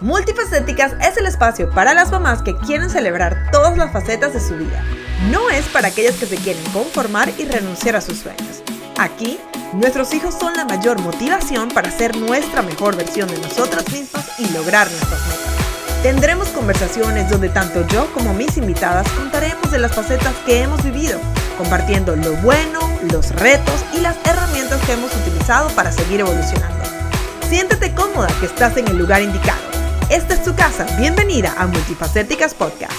Multifacéticas es el espacio para las mamás que quieren celebrar todas las facetas de su vida. No es para aquellas que se quieren conformar y renunciar a sus sueños. Aquí, nuestros hijos son la mayor motivación para ser nuestra mejor versión de nosotras mismas y lograr nuestras metas. Tendremos conversaciones donde tanto yo como mis invitadas contaremos de las facetas que hemos vivido, compartiendo lo bueno, los retos y las herramientas que hemos utilizado para seguir evolucionando. Siéntete cómoda que estás en el lugar indicado. Esta es tu casa. Bienvenida a Multifacéticas Podcast.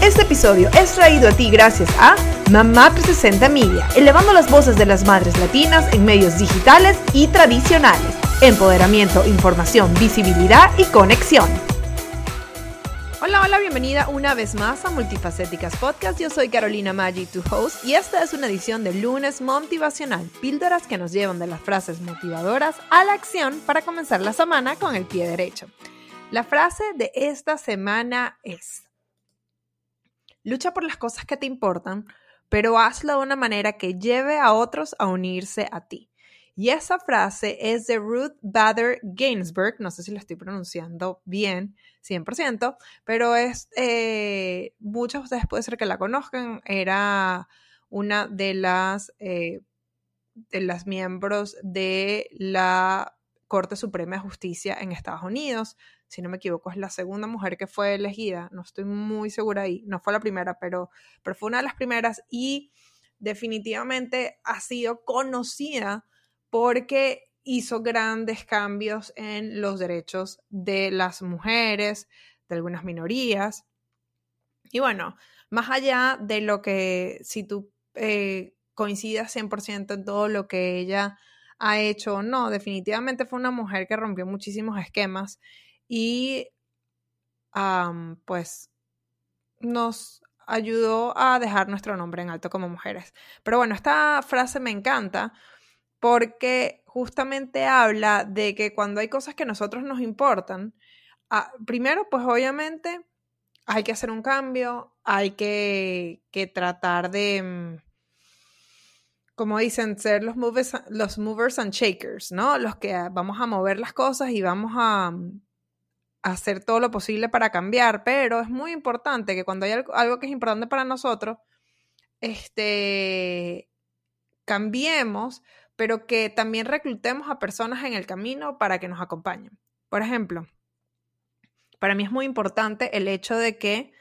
Este episodio es traído a ti gracias a Mamá 360 Media, elevando las voces de las madres latinas en medios digitales y tradicionales. Empoderamiento, información, visibilidad y conexión. Hola, bienvenida una vez más a Multifacéticas Podcast. Yo soy Carolina Maggi, tu host, y esta es una edición de lunes motivacional, píldoras que nos llevan de las frases motivadoras a la acción para comenzar la semana con el pie derecho. La frase de esta semana es, lucha por las cosas que te importan, pero hazlo de una manera que lleve a otros a unirse a ti. Y esa frase es de Ruth Bader Ginsburg, no sé si lo estoy pronunciando bien, 100%, pero es, eh, muchos de ustedes puede ser que la conozcan, era una de las, eh, de las miembros de la Corte Suprema de Justicia en Estados Unidos. Si no me equivoco, es la segunda mujer que fue elegida. No estoy muy segura ahí. No fue la primera, pero fue una de las primeras y definitivamente ha sido conocida porque hizo grandes cambios en los derechos de las mujeres, de algunas minorías. Y bueno, más allá de lo que si tú eh, coincidas 100% en todo lo que ella ha hecho o no, definitivamente fue una mujer que rompió muchísimos esquemas y pues nos ayudó a dejar nuestro nombre en alto como mujeres. Pero bueno, esta frase me encanta porque justamente habla de que cuando hay cosas que a nosotros nos importan, ah, primero, pues obviamente hay que hacer un cambio, hay que, tratar de, mm, como dicen, ser los movers, los movers and shakers, ¿no? Los que vamos a mover las cosas y vamos a, mm, hacer todo lo posible para cambiar, pero es muy importante que cuando hay algo, algo que es importante para nosotros, este, cambiemos pero que también reclutemos a personas en el camino para que nos acompañen. Por ejemplo, para mí es muy importante el hecho de que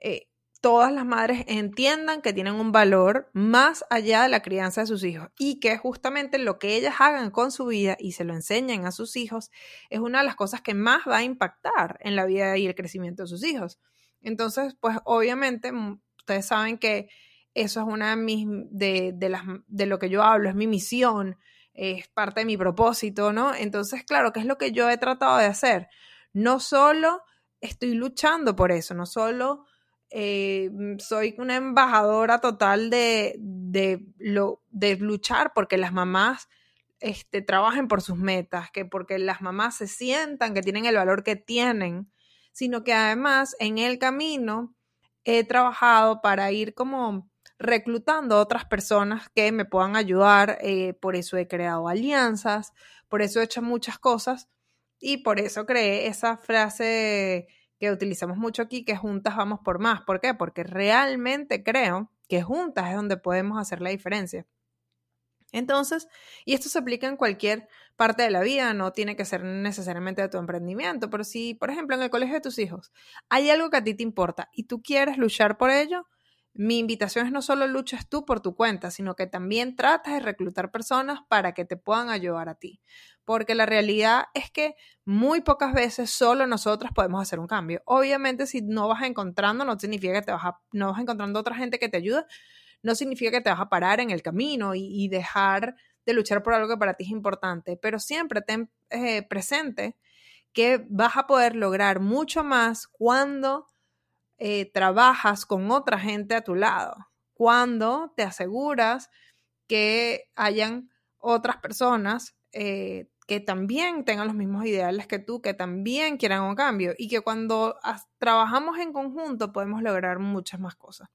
eh, todas las madres entiendan que tienen un valor más allá de la crianza de sus hijos y que justamente lo que ellas hagan con su vida y se lo enseñen a sus hijos es una de las cosas que más va a impactar en la vida y el crecimiento de sus hijos. Entonces, pues obviamente ustedes saben que eso es una de mis, de, las, de lo que yo hablo, es mi misión, es parte de mi propósito, ¿no? Entonces, claro, ¿qué es lo que yo he tratado de hacer? No solo estoy luchando por eso, no solo eh, soy una embajadora total de, de, lo, de luchar porque las mamás este, trabajen por sus metas, que porque las mamás se sientan que tienen el valor que tienen, sino que además en el camino he trabajado para ir como reclutando a otras personas que me puedan ayudar. Eh, por eso he creado alianzas, por eso he hecho muchas cosas y por eso creé esa frase que utilizamos mucho aquí, que juntas vamos por más. ¿Por qué? Porque realmente creo que juntas es donde podemos hacer la diferencia. Entonces, y esto se aplica en cualquier parte de la vida, no tiene que ser necesariamente de tu emprendimiento, pero si, por ejemplo, en el colegio de tus hijos hay algo que a ti te importa y tú quieres luchar por ello, mi invitación es no solo luches tú por tu cuenta, sino que también tratas de reclutar personas para que te puedan ayudar a ti. Porque la realidad es que muy pocas veces solo nosotras podemos hacer un cambio. Obviamente, si no vas encontrando, no significa que te vas no vas encontrando otra gente que te ayude, no significa que te vas a parar en el camino y, dejar de luchar por algo que para ti es importante. Pero siempre ten eh, presente que vas a poder lograr mucho más cuando eh, trabajas con otra gente a tu lado, cuando te aseguras que hayan otras personas eh, que también tengan los mismos ideales que tú, que también quieran un cambio y que cuando trabajamos en conjunto podemos lograr muchas más cosas.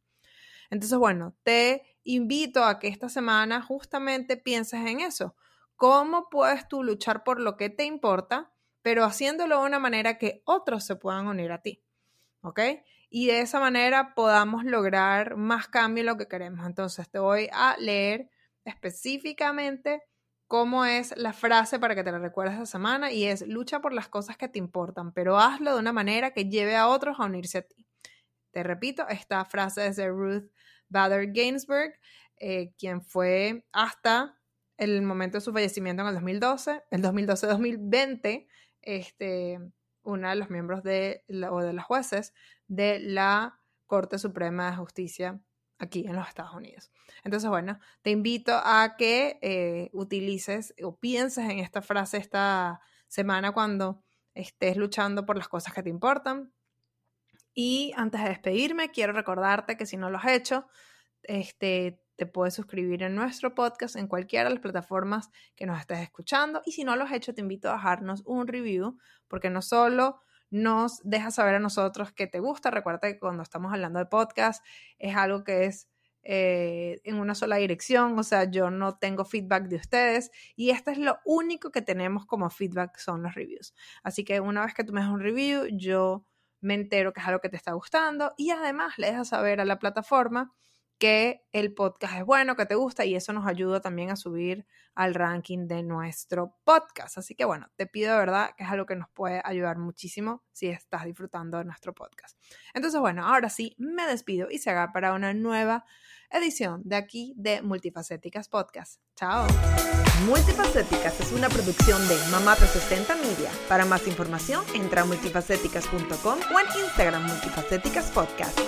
Entonces, bueno, te invito a que esta semana justamente pienses en eso. ¿Cómo puedes tú luchar por lo que te importa pero haciéndolo de una manera que otros se puedan unir a ti. ¿Ok? Y de esa manera podamos lograr más cambio en lo que queremos. Entonces te voy a leer específicamente cómo es la frase para que te la recuerdes esta semana y es lucha por las cosas que te importan, pero hazlo de una manera que lleve a otros a unirse a ti. Te repito, esta frase es de Ruth Bader Ginsburg, eh, quien fue hasta el momento de su fallecimiento en el 2012, el 2012-2020, este, una de los miembros de o de los jueces de la Corte Suprema de Justicia aquí en los Estados Unidos. Entonces, bueno, te invito a que eh, utilices o pienses en esta frase esta semana cuando estés luchando por las cosas que te importan. Y antes de despedirme, quiero recordarte que si no lo has hecho, este, te puedes suscribir en nuestro podcast en cualquiera de las plataformas que nos estés escuchando. Y si no lo has hecho, te invito a dejarnos un review, porque no solo nos deja saber a nosotros que te gusta. Recuerda que cuando estamos hablando de podcast es algo que es eh, en una sola dirección, o sea, yo no tengo feedback de ustedes y este es lo único que tenemos como feedback son los reviews. Así que una vez que tú me das un review, yo me entero que es algo que te está gustando y además le dejas saber a la plataforma que el podcast es bueno, que te gusta y eso nos ayuda también a subir al ranking de nuestro podcast. Así que bueno, te pido de verdad que es algo que nos puede ayudar muchísimo si estás disfrutando de nuestro podcast. Entonces bueno, ahora sí, me despido y se haga para una nueva edición de aquí de Multifacéticas Podcast. Chao. Multifacéticas es una producción de Mamá 360 Media. Para más información, entra a multifacéticas.com o en Instagram Multifacéticas Podcast.